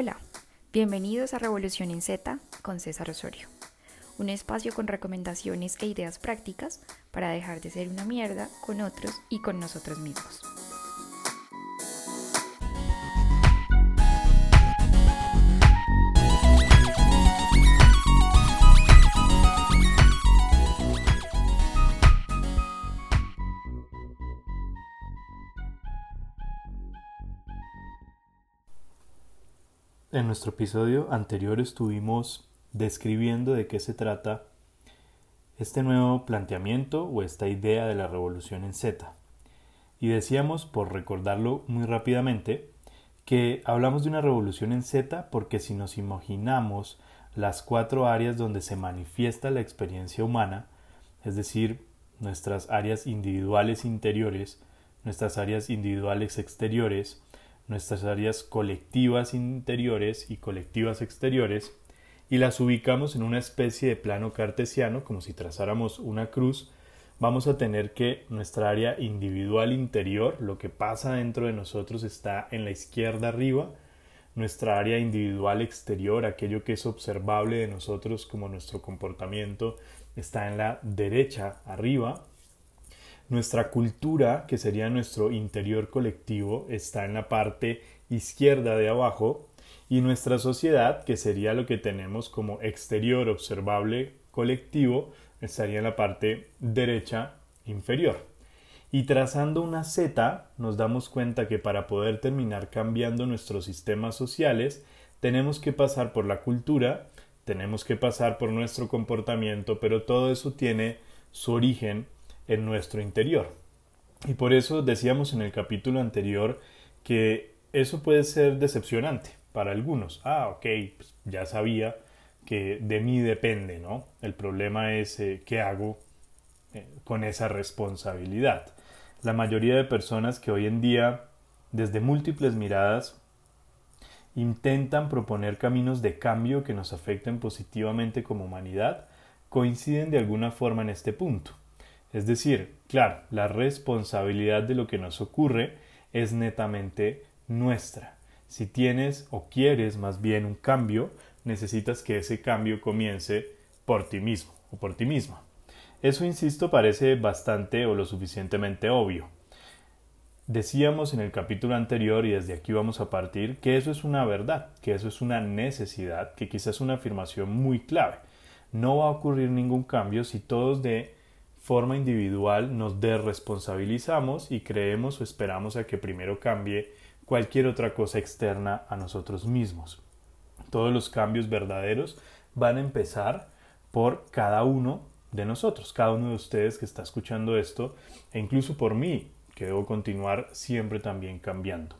Hola, bienvenidos a Revolución en Z con César Osorio, un espacio con recomendaciones e ideas prácticas para dejar de ser una mierda con otros y con nosotros mismos. En nuestro episodio anterior estuvimos describiendo de qué se trata este nuevo planteamiento o esta idea de la revolución en Z. Y decíamos, por recordarlo muy rápidamente, que hablamos de una revolución en Z porque si nos imaginamos las cuatro áreas donde se manifiesta la experiencia humana, es decir, nuestras áreas individuales interiores, nuestras áreas individuales exteriores, nuestras áreas colectivas interiores y colectivas exteriores y las ubicamos en una especie de plano cartesiano, como si trazáramos una cruz, vamos a tener que nuestra área individual interior, lo que pasa dentro de nosotros está en la izquierda arriba, nuestra área individual exterior, aquello que es observable de nosotros como nuestro comportamiento, está en la derecha arriba, nuestra cultura, que sería nuestro interior colectivo, está en la parte izquierda de abajo y nuestra sociedad, que sería lo que tenemos como exterior observable colectivo, estaría en la parte derecha inferior. Y trazando una Z, nos damos cuenta que para poder terminar cambiando nuestros sistemas sociales, tenemos que pasar por la cultura, tenemos que pasar por nuestro comportamiento, pero todo eso tiene su origen en nuestro interior. Y por eso decíamos en el capítulo anterior que eso puede ser decepcionante para algunos. Ah, ok, pues ya sabía que de mí depende, ¿no? El problema es eh, qué hago eh, con esa responsabilidad. La mayoría de personas que hoy en día, desde múltiples miradas, intentan proponer caminos de cambio que nos afecten positivamente como humanidad, coinciden de alguna forma en este punto. Es decir, claro, la responsabilidad de lo que nos ocurre es netamente nuestra. Si tienes o quieres más bien un cambio, necesitas que ese cambio comience por ti mismo o por ti misma. Eso, insisto, parece bastante o lo suficientemente obvio. Decíamos en el capítulo anterior y desde aquí vamos a partir que eso es una verdad, que eso es una necesidad, que quizás es una afirmación muy clave. No va a ocurrir ningún cambio si todos de forma individual nos desresponsabilizamos y creemos o esperamos a que primero cambie cualquier otra cosa externa a nosotros mismos. Todos los cambios verdaderos van a empezar por cada uno de nosotros, cada uno de ustedes que está escuchando esto, e incluso por mí, que debo continuar siempre también cambiando.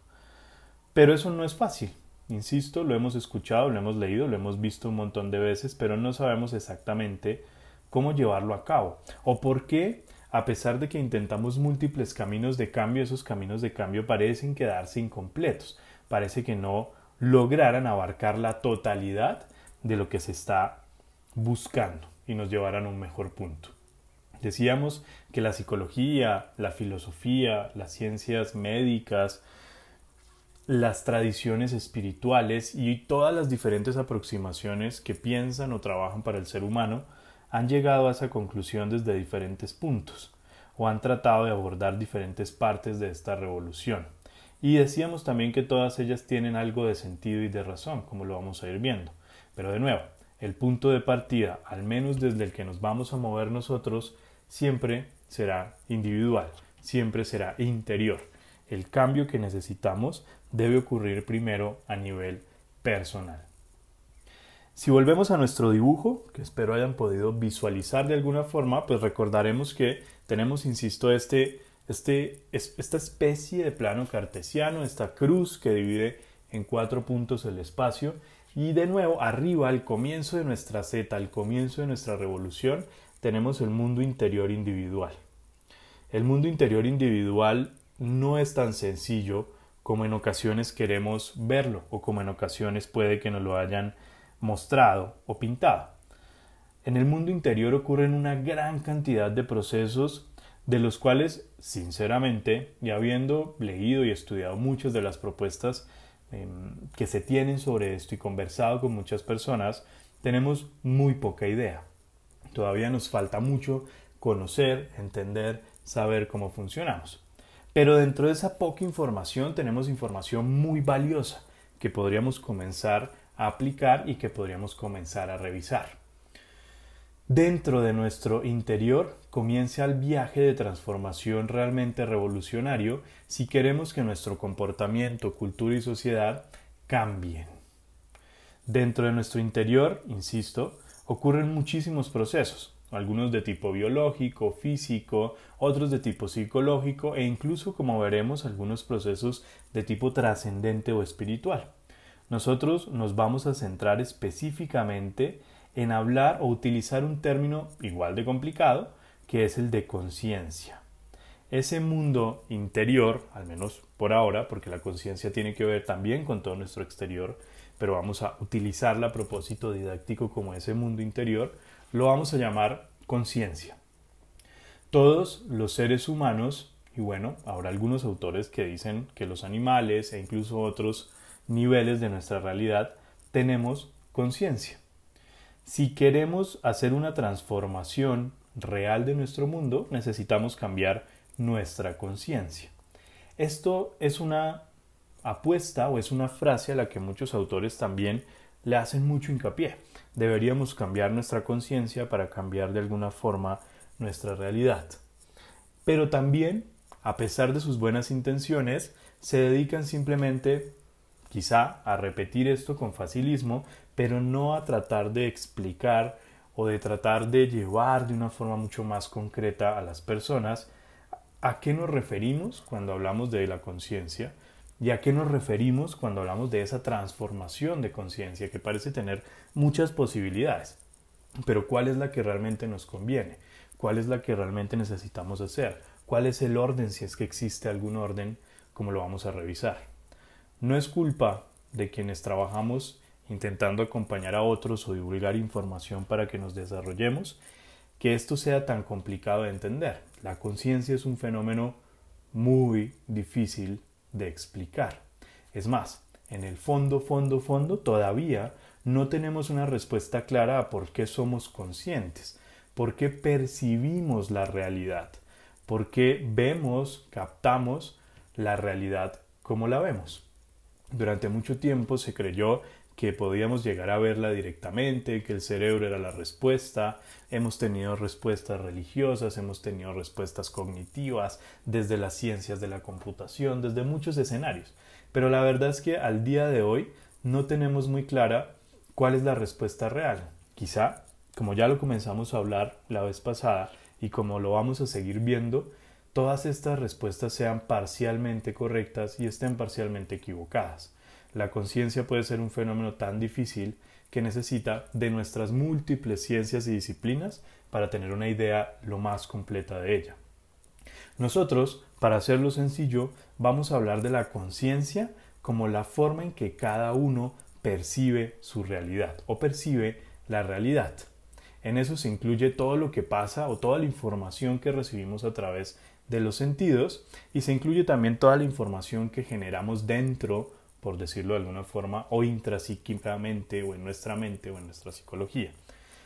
Pero eso no es fácil. Insisto, lo hemos escuchado, lo hemos leído, lo hemos visto un montón de veces, pero no sabemos exactamente cómo llevarlo a cabo o por qué a pesar de que intentamos múltiples caminos de cambio, esos caminos de cambio parecen quedarse incompletos, parece que no lograran abarcar la totalidad de lo que se está buscando y nos llevaran a un mejor punto. Decíamos que la psicología, la filosofía, las ciencias médicas, las tradiciones espirituales y todas las diferentes aproximaciones que piensan o trabajan para el ser humano han llegado a esa conclusión desde diferentes puntos o han tratado de abordar diferentes partes de esta revolución. Y decíamos también que todas ellas tienen algo de sentido y de razón, como lo vamos a ir viendo. Pero de nuevo, el punto de partida, al menos desde el que nos vamos a mover nosotros, siempre será individual, siempre será interior. El cambio que necesitamos debe ocurrir primero a nivel personal. Si volvemos a nuestro dibujo, que espero hayan podido visualizar de alguna forma, pues recordaremos que tenemos, insisto, este, este, esta especie de plano cartesiano, esta cruz que divide en cuatro puntos el espacio, y de nuevo, arriba, al comienzo de nuestra Z, al comienzo de nuestra revolución, tenemos el mundo interior individual. El mundo interior individual no es tan sencillo como en ocasiones queremos verlo o como en ocasiones puede que nos lo hayan mostrado o pintado. En el mundo interior ocurren una gran cantidad de procesos de los cuales, sinceramente, y habiendo leído y estudiado muchas de las propuestas em, que se tienen sobre esto y conversado con muchas personas, tenemos muy poca idea. Todavía nos falta mucho conocer, entender, saber cómo funcionamos. Pero dentro de esa poca información tenemos información muy valiosa que podríamos comenzar aplicar y que podríamos comenzar a revisar. Dentro de nuestro interior comienza el viaje de transformación realmente revolucionario si queremos que nuestro comportamiento, cultura y sociedad cambien. Dentro de nuestro interior, insisto, ocurren muchísimos procesos, algunos de tipo biológico, físico, otros de tipo psicológico e incluso, como veremos, algunos procesos de tipo trascendente o espiritual. Nosotros nos vamos a centrar específicamente en hablar o utilizar un término igual de complicado, que es el de conciencia. Ese mundo interior, al menos por ahora, porque la conciencia tiene que ver también con todo nuestro exterior, pero vamos a utilizarla a propósito didáctico como ese mundo interior, lo vamos a llamar conciencia. Todos los seres humanos, y bueno, habrá algunos autores que dicen que los animales e incluso otros niveles de nuestra realidad tenemos conciencia. Si queremos hacer una transformación real de nuestro mundo, necesitamos cambiar nuestra conciencia. Esto es una apuesta o es una frase a la que muchos autores también le hacen mucho hincapié. Deberíamos cambiar nuestra conciencia para cambiar de alguna forma nuestra realidad. Pero también, a pesar de sus buenas intenciones, se dedican simplemente quizá a repetir esto con facilismo, pero no a tratar de explicar o de tratar de llevar de una forma mucho más concreta a las personas a qué nos referimos cuando hablamos de la conciencia y a qué nos referimos cuando hablamos de esa transformación de conciencia que parece tener muchas posibilidades. Pero ¿cuál es la que realmente nos conviene? ¿Cuál es la que realmente necesitamos hacer? ¿Cuál es el orden si es que existe algún orden? como lo vamos a revisar? No es culpa de quienes trabajamos intentando acompañar a otros o divulgar información para que nos desarrollemos que esto sea tan complicado de entender. La conciencia es un fenómeno muy difícil de explicar. Es más, en el fondo, fondo, fondo, todavía no tenemos una respuesta clara a por qué somos conscientes, por qué percibimos la realidad, por qué vemos, captamos la realidad como la vemos. Durante mucho tiempo se creyó que podíamos llegar a verla directamente, que el cerebro era la respuesta. Hemos tenido respuestas religiosas, hemos tenido respuestas cognitivas, desde las ciencias de la computación, desde muchos escenarios. Pero la verdad es que al día de hoy no tenemos muy clara cuál es la respuesta real. Quizá, como ya lo comenzamos a hablar la vez pasada y como lo vamos a seguir viendo, todas estas respuestas sean parcialmente correctas y estén parcialmente equivocadas. La conciencia puede ser un fenómeno tan difícil que necesita de nuestras múltiples ciencias y disciplinas para tener una idea lo más completa de ella. Nosotros, para hacerlo sencillo, vamos a hablar de la conciencia como la forma en que cada uno percibe su realidad o percibe la realidad. En eso se incluye todo lo que pasa o toda la información que recibimos a través de los sentidos y se incluye también toda la información que generamos dentro por decirlo de alguna forma, o intrapsíquicamente, o en nuestra mente, o en nuestra psicología.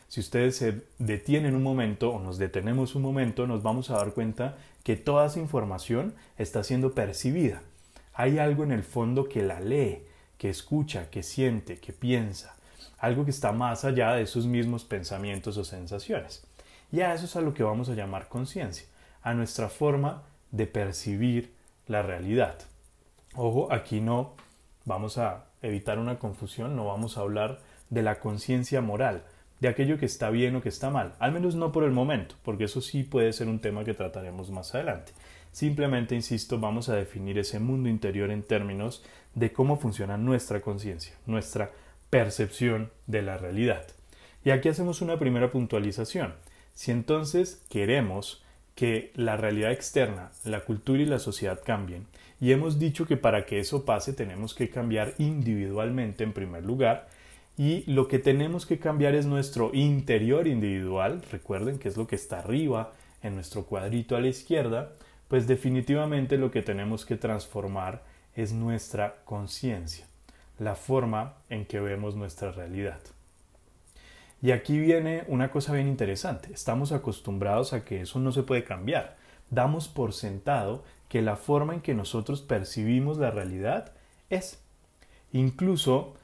Si ustedes se detienen un momento o nos detenemos un momento, nos vamos a dar cuenta que toda esa información está siendo percibida. Hay algo en el fondo que la lee, que escucha, que siente, que piensa, algo que está más allá de esos mismos pensamientos o sensaciones. Y a eso es a lo que vamos a llamar conciencia, a nuestra forma de percibir la realidad. Ojo, aquí no vamos a evitar una confusión, no vamos a hablar de la conciencia moral, de aquello que está bien o que está mal, al menos no por el momento, porque eso sí puede ser un tema que trataremos más adelante. Simplemente, insisto, vamos a definir ese mundo interior en términos de cómo funciona nuestra conciencia, nuestra percepción de la realidad. Y aquí hacemos una primera puntualización. Si entonces queremos que la realidad externa, la cultura y la sociedad cambien, y hemos dicho que para que eso pase tenemos que cambiar individualmente en primer lugar y lo que tenemos que cambiar es nuestro interior individual, recuerden que es lo que está arriba en nuestro cuadrito a la izquierda, pues definitivamente lo que tenemos que transformar es nuestra conciencia. la forma en que vemos nuestra realidad. Y aquí viene una cosa bien interesante. Estamos acostumbrados a que eso no se puede cambiar. Damos por sentado que la forma en que nosotros percibimos la realidad es. Incluso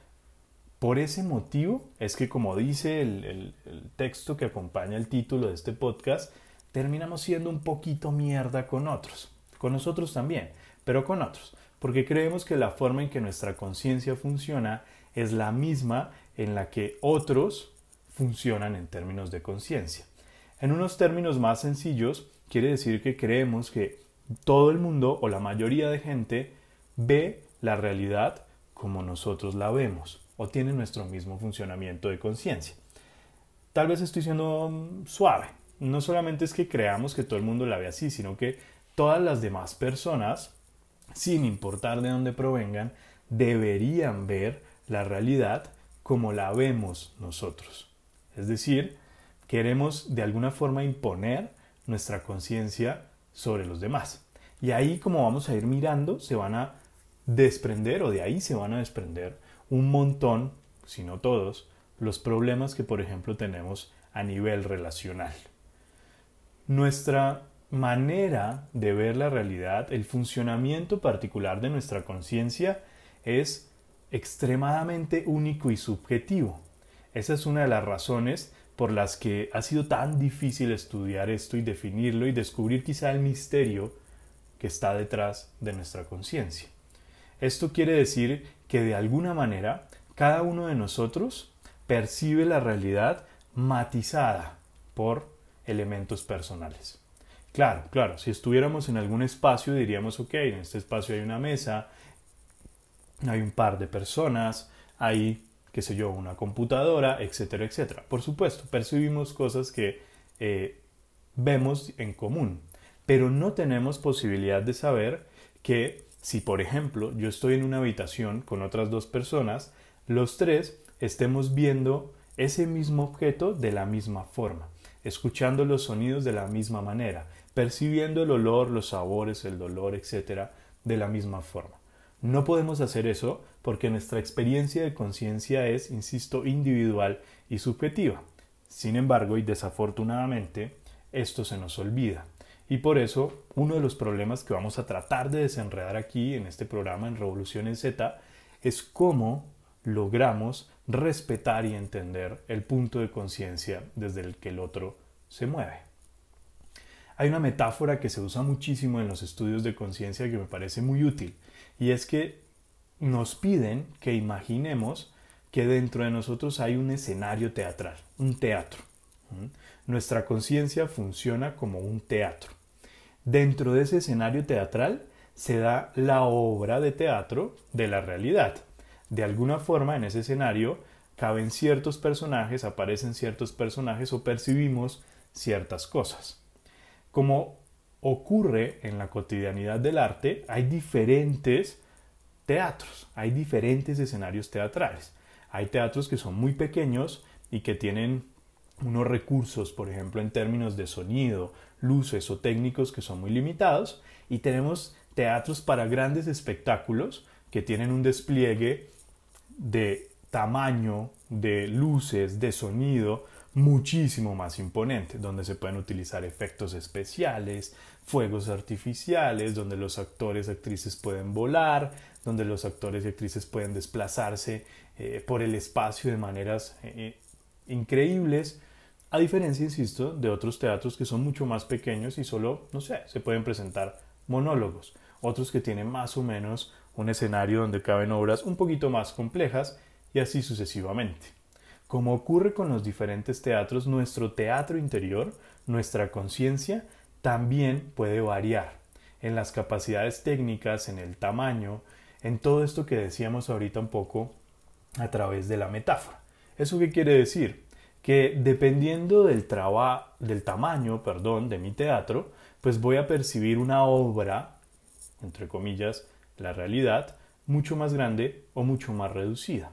por ese motivo es que, como dice el, texto que acompaña el título de este podcast, terminamos siendo un poquito mierda con otros. Con nosotros también, pero con otros. Porque creemos que la forma en que nuestra conciencia funciona es la misma en la que otros funcionan en términos de conciencia. En unos términos más sencillos, quiere decir que creemos que todo el mundo o la mayoría de gente ve la realidad como nosotros la vemos o tiene nuestro mismo funcionamiento de conciencia. Tal vez estoy siendo mm, suave. No solamente es que creamos que todo el mundo la ve así, sino que todas las demás personas, sin importar de dónde provengan, deberían ver la realidad como la vemos nosotros. Es decir, queremos de alguna forma imponer nuestra conciencia sobre los demás. Y ahí como vamos a ir mirando, se van a desprender o de ahí se van a desprender un montón, si no todos, los problemas que por ejemplo tenemos a nivel relacional. Nuestra manera de ver la realidad, el funcionamiento particular de nuestra conciencia es extremadamente único y subjetivo. Esa es una de las razones por las que ha sido tan difícil estudiar esto y definirlo y descubrir quizá el misterio que está detrás de nuestra conciencia. Esto quiere decir que de alguna manera cada uno de nosotros percibe la realidad matizada por elementos personales. Claro, claro, si estuviéramos en algún espacio diríamos, ok, en este espacio hay una mesa, hay un par de personas, hay qué sé yo, una computadora, etcétera, etcétera. Por supuesto, percibimos cosas que eh, vemos en común, pero no tenemos posibilidad de saber que si, por ejemplo, yo estoy en una habitación con otras dos personas, los tres estemos viendo ese mismo objeto de la misma forma, escuchando los sonidos de la misma manera, percibiendo el olor, los sabores, el dolor, etcétera, de la misma forma. No podemos hacer eso porque nuestra experiencia de conciencia es, insisto, individual y subjetiva. Sin embargo, y desafortunadamente, esto se nos olvida. Y por eso, uno de los problemas que vamos a tratar de desenredar aquí en este programa en Revolución en Z es cómo logramos respetar y entender el punto de conciencia desde el que el otro se mueve. Hay una metáfora que se usa muchísimo en los estudios de conciencia que me parece muy útil y es que nos piden que imaginemos que dentro de nosotros hay un escenario teatral, un teatro. Nuestra conciencia funciona como un teatro. Dentro de ese escenario teatral se da la obra de teatro de la realidad. De alguna forma en ese escenario caben ciertos personajes, aparecen ciertos personajes o percibimos ciertas cosas. Como ocurre en la cotidianidad del arte, hay diferentes teatros, hay diferentes escenarios teatrales. Hay teatros que son muy pequeños y que tienen unos recursos, por ejemplo, en términos de sonido, luces o técnicos que son muy limitados, y tenemos teatros para grandes espectáculos que tienen un despliegue de tamaño, de luces, de sonido, muchísimo más imponente, donde se pueden utilizar efectos especiales, fuegos artificiales, donde los actores y actrices pueden volar, donde los actores y actrices pueden desplazarse eh, por el espacio de maneras eh, increíbles, a diferencia, insisto, de otros teatros que son mucho más pequeños y solo, no sé, se pueden presentar monólogos, otros que tienen más o menos un escenario donde caben obras un poquito más complejas y así sucesivamente. Como ocurre con los diferentes teatros, nuestro teatro interior, nuestra conciencia, también puede variar en las capacidades técnicas, en el tamaño, en todo esto que decíamos ahorita un poco a través de la metáfora. ¿Eso qué quiere decir? Que dependiendo del, tamaño perdón, de mi teatro, pues voy a percibir una obra, entre comillas, la realidad, mucho más grande o mucho más reducida.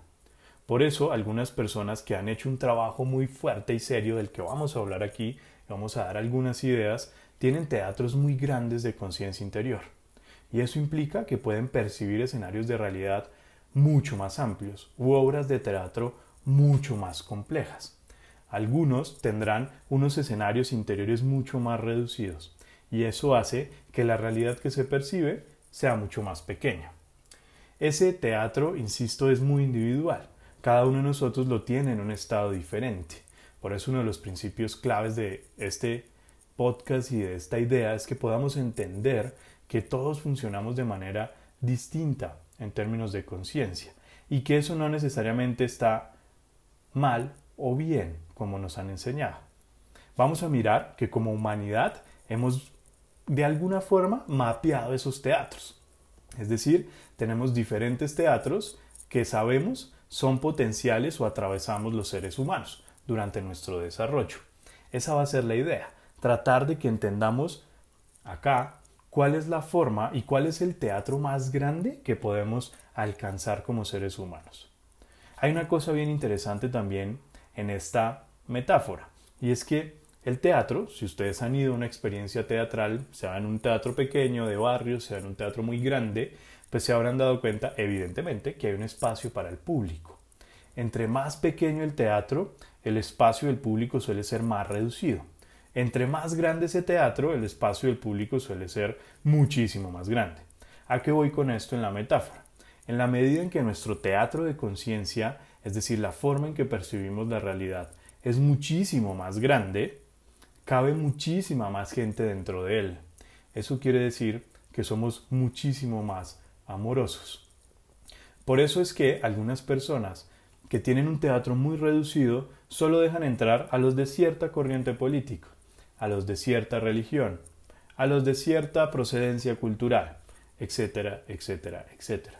Por eso, algunas personas que han hecho un trabajo muy fuerte y serio del que vamos a hablar aquí, vamos a dar algunas ideas, tienen teatros muy grandes de conciencia interior. Y eso implica que pueden percibir escenarios de realidad mucho más amplios u obras de teatro mucho más complejas. Algunos tendrán unos escenarios interiores mucho más reducidos y eso hace que la realidad que se percibe sea mucho más pequeña. Ese teatro, insisto, es muy individual. Cada uno de nosotros lo tiene en un estado diferente. Por eso uno de los principios claves de este podcast y de esta idea es que podamos entender que todos funcionamos de manera distinta en términos de conciencia y que eso no necesariamente está mal o bien como nos han enseñado. Vamos a mirar que como humanidad hemos de alguna forma mapeado esos teatros. Es decir, tenemos diferentes teatros que sabemos son potenciales o atravesamos los seres humanos durante nuestro desarrollo. Esa va a ser la idea, tratar de que entendamos acá cuál es la forma y cuál es el teatro más grande que podemos alcanzar como seres humanos. Hay una cosa bien interesante también en esta metáfora, y es que el teatro, si ustedes han ido a una experiencia teatral, sea en un teatro pequeño de barrio, sea en un teatro muy grande, pues se habrán dado cuenta, evidentemente, que hay un espacio para el público. Entre más pequeño el teatro, el espacio del público suele ser más reducido. Entre más grande ese teatro, el espacio del público suele ser muchísimo más grande. ¿A qué voy con esto en la metáfora? En la medida en que nuestro teatro de conciencia, es decir, la forma en que percibimos la realidad, es muchísimo más grande, cabe muchísima más gente dentro de él. Eso quiere decir que somos muchísimo más amorosos. Por eso es que algunas personas que tienen un teatro muy reducido solo dejan entrar a los de cierta corriente política, a los de cierta religión, a los de cierta procedencia cultural, etcétera, etcétera, etcétera.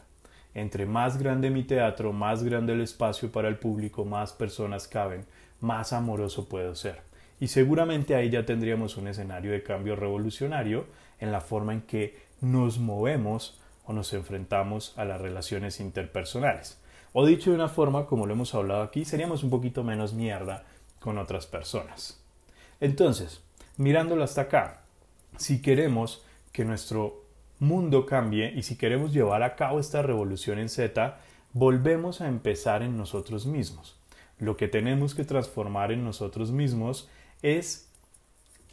Entre más grande mi teatro, más grande el espacio para el público, más personas caben, más amoroso puedo ser. Y seguramente ahí ya tendríamos un escenario de cambio revolucionario en la forma en que nos movemos o nos enfrentamos a las relaciones interpersonales. O dicho de una forma, como lo hemos hablado aquí, seríamos un poquito menos mierda con otras personas. Entonces, mirándolo hasta acá, si queremos que nuestro mundo cambie y si queremos llevar a cabo esta revolución en Z, volvemos a empezar en nosotros mismos. Lo que tenemos que transformar en nosotros mismos es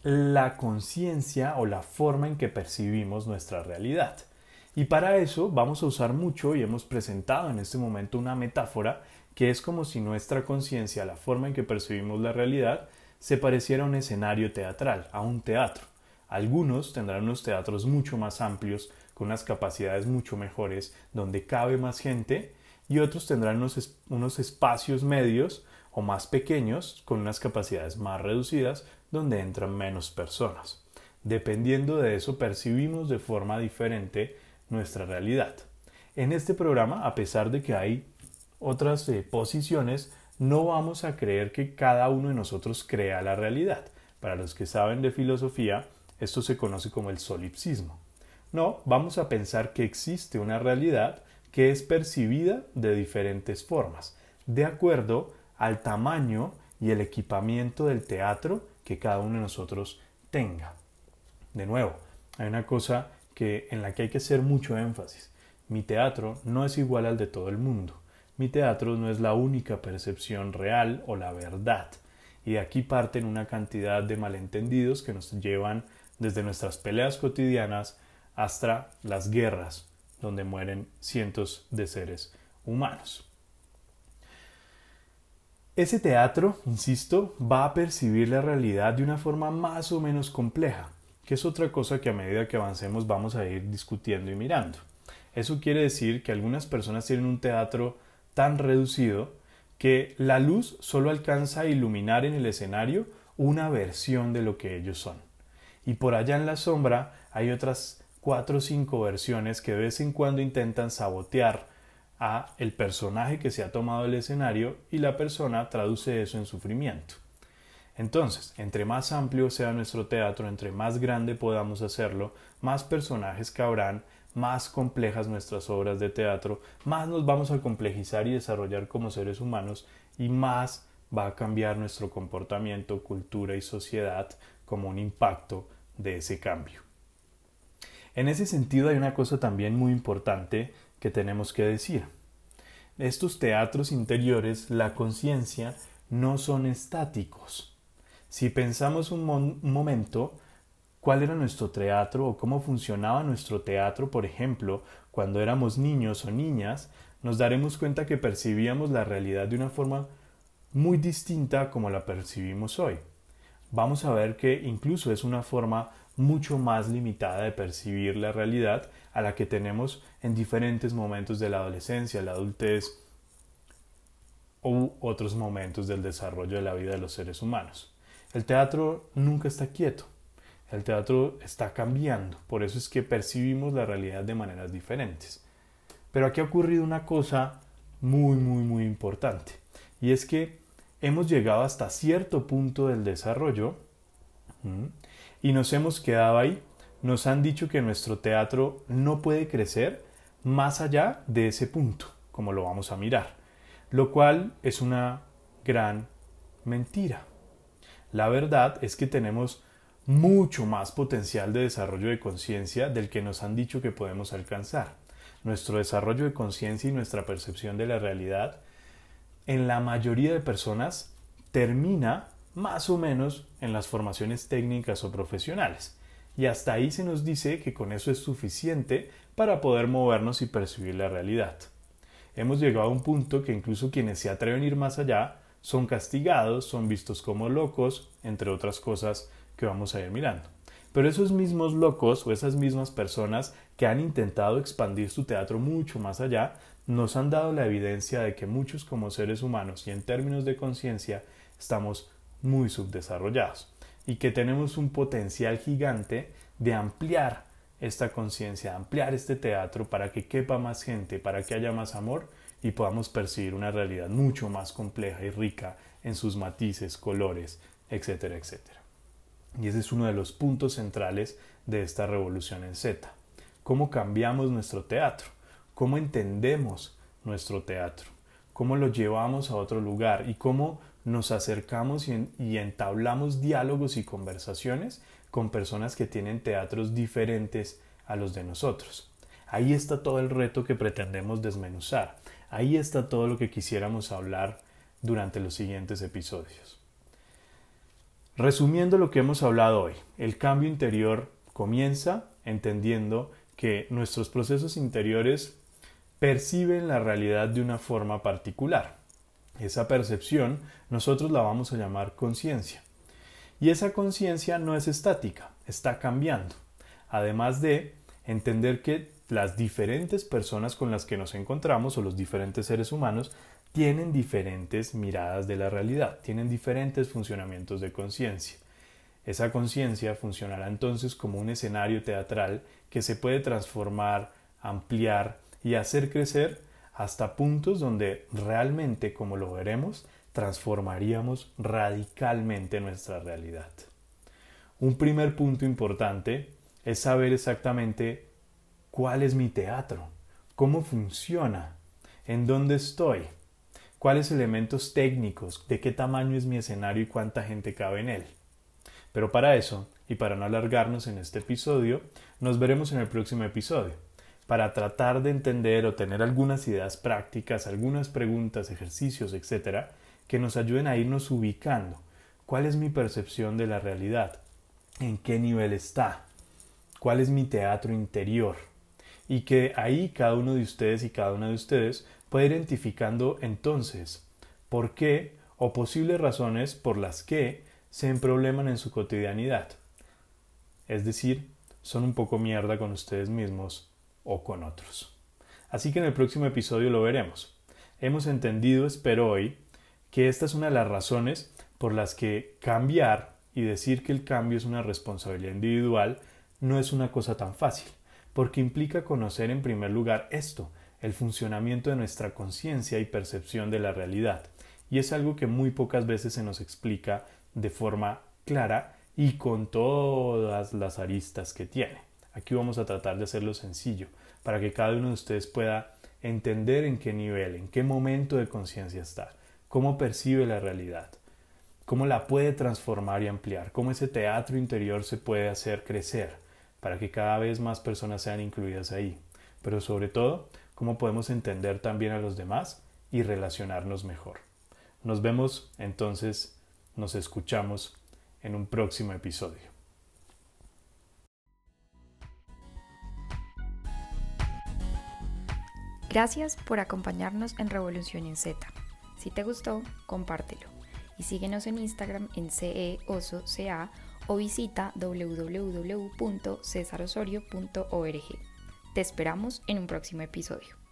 la conciencia o la forma en que percibimos nuestra realidad. Y para eso vamos a usar mucho y hemos presentado en este momento una metáfora que es como si nuestra conciencia, la forma en que percibimos la realidad, se pareciera a un escenario teatral, a un teatro. Algunos tendrán unos teatros mucho más amplios, con unas capacidades mucho mejores, donde cabe más gente, y otros tendrán unos, unos espacios medios o más pequeños, con unas capacidades más reducidas, donde entran menos personas. Dependiendo de eso, percibimos de forma diferente nuestra realidad. En este programa, a pesar de que hay otras eh, posiciones, no vamos a creer que cada uno de nosotros crea la realidad. Para los que saben de filosofía, esto se conoce como el solipsismo. No, vamos a pensar que existe una realidad que es percibida de diferentes formas, de acuerdo al tamaño y el equipamiento del teatro que cada uno de nosotros tenga. De nuevo, hay una cosa que, en la que hay que hacer mucho énfasis. Mi teatro no es igual al de todo el mundo. Mi teatro no es la única percepción real o la verdad. Y de aquí parten una cantidad de malentendidos que nos llevan desde nuestras peleas cotidianas hasta las guerras, donde mueren cientos de seres humanos. Ese teatro, insisto, va a percibir la realidad de una forma más o menos compleja, que es otra cosa que a medida que avancemos vamos a ir discutiendo y mirando. Eso quiere decir que algunas personas tienen un teatro tan reducido que la luz solo alcanza a iluminar en el escenario una versión de lo que ellos son. Y por allá en la sombra hay otras cuatro o cinco versiones que de vez en cuando intentan sabotear a el personaje que se ha tomado el escenario y la persona traduce eso en sufrimiento. Entonces, entre más amplio sea nuestro teatro, entre más grande podamos hacerlo, más personajes cabrán, más complejas nuestras obras de teatro, más nos vamos a complejizar y desarrollar como seres humanos y más va a cambiar nuestro comportamiento, cultura y sociedad como un impacto de ese cambio. En ese sentido hay una cosa también muy importante que tenemos que decir. estos teatros interiores, la conciencia, no son estáticos. Si pensamos un, momento, cuál era nuestro teatro o cómo funcionaba nuestro teatro, por ejemplo, cuando éramos niños o niñas, nos daremos cuenta que percibíamos la realidad de una forma muy distinta como la percibimos hoy. Vamos a ver que incluso es una forma mucho más limitada de percibir la realidad a la que tenemos en diferentes momentos de la adolescencia, la adultez u otros momentos del desarrollo de la vida de los seres humanos. El teatro nunca está quieto, el teatro está cambiando, por eso es que percibimos la realidad de maneras diferentes. Pero aquí ha ocurrido una cosa muy, muy, muy importante, y es que hemos llegado hasta cierto punto del desarrollo y nos hemos quedado ahí. Nos han dicho que nuestro teatro no puede crecer más allá de ese punto, como lo vamos a mirar, lo cual es una gran mentira. La verdad es que tenemos mucho más potencial de desarrollo de conciencia del que nos han dicho que podemos alcanzar. Nuestro desarrollo de conciencia y nuestra percepción de la realidad en la mayoría de personas termina más o menos en las formaciones técnicas o profesionales. Y hasta ahí se nos dice que con eso es suficiente para poder movernos y percibir la realidad. Hemos llegado a un punto que incluso quienes se atreven a ir más allá son castigados, son vistos como locos, entre otras cosas que vamos a ir mirando. Pero esos mismos locos o esas mismas personas que han intentado expandir su teatro mucho más allá, nos han dado la evidencia de que muchos como seres humanos y en términos de conciencia estamos muy subdesarrollados y que tenemos un potencial gigante de ampliar esta conciencia, ampliar este teatro para que quepa más gente, para que haya más amor y podamos percibir una realidad mucho más compleja y rica en sus matices, colores, etcétera, etcétera. Y ese es uno de los puntos centrales de esta revolución en Z. ¿Cómo cambiamos nuestro teatro? ¿Cómo entendemos nuestro teatro? ¿Cómo lo llevamos a otro lugar? ¿Y cómo nos acercamos y, entablamos diálogos y conversaciones con personas que tienen teatros diferentes a los de nosotros. Ahí está todo el reto que pretendemos desmenuzar. Ahí está todo lo que quisiéramos hablar durante los siguientes episodios. Resumiendo lo que hemos hablado hoy, el cambio interior comienza entendiendo que nuestros procesos interiores perciben la realidad de una forma particular. Esa percepción nosotros la vamos a llamar conciencia. Y esa conciencia no es estática, está cambiando. Además de entender que las diferentes personas con las que nos encontramos o los diferentes seres humanos tienen diferentes miradas de la realidad, tienen diferentes funcionamientos de conciencia. Esa conciencia funcionará entonces como un escenario teatral que se puede transformar, ampliar y hacer crecer hasta puntos donde realmente, como lo veremos, transformaríamos radicalmente nuestra realidad. Un primer punto importante es saber exactamente cuál es mi teatro, cómo funciona, en dónde estoy, cuáles elementos técnicos, de qué tamaño es mi escenario y cuánta gente cabe en él. Pero para eso, y para no alargarnos en este episodio, nos veremos en el próximo episodio para tratar de entender o tener algunas ideas prácticas, algunas preguntas, ejercicios, etcétera, que nos ayuden a irnos ubicando. ¿Cuál es mi percepción de la realidad? ¿En qué nivel está? ¿Cuál es mi teatro interior? Y que ahí cada uno de ustedes y cada una de ustedes puede identificando entonces por qué o posibles razones por las que se probleman en su cotidianidad. Es decir, son un poco mierda con ustedes mismos o con otros. Así que en el próximo episodio lo veremos. Hemos entendido, espero hoy, que esta es una de las razones por las que cambiar y decir que el cambio es una responsabilidad individual no es una cosa tan fácil, porque implica conocer en primer lugar esto, el funcionamiento de nuestra conciencia y percepción de la realidad, y es algo que muy pocas veces se nos explica de forma clara y con todas las aristas que tiene. Aquí vamos a tratar de hacerlo sencillo para que cada uno de ustedes pueda entender en qué nivel, en qué momento de conciencia está, cómo percibe la realidad, cómo la puede transformar y ampliar, cómo ese teatro interior se puede hacer crecer para que cada vez más personas sean incluidas ahí, pero sobre todo, cómo podemos entender también a los demás y relacionarnos mejor. Nos vemos entonces, nos escuchamos en un próximo episodio. Gracias por acompañarnos en Revolución en Z. Si te gustó, compártelo y síguenos en Instagram en CEOSOCA o visita www.cesarosorio.org. Te esperamos en un próximo episodio.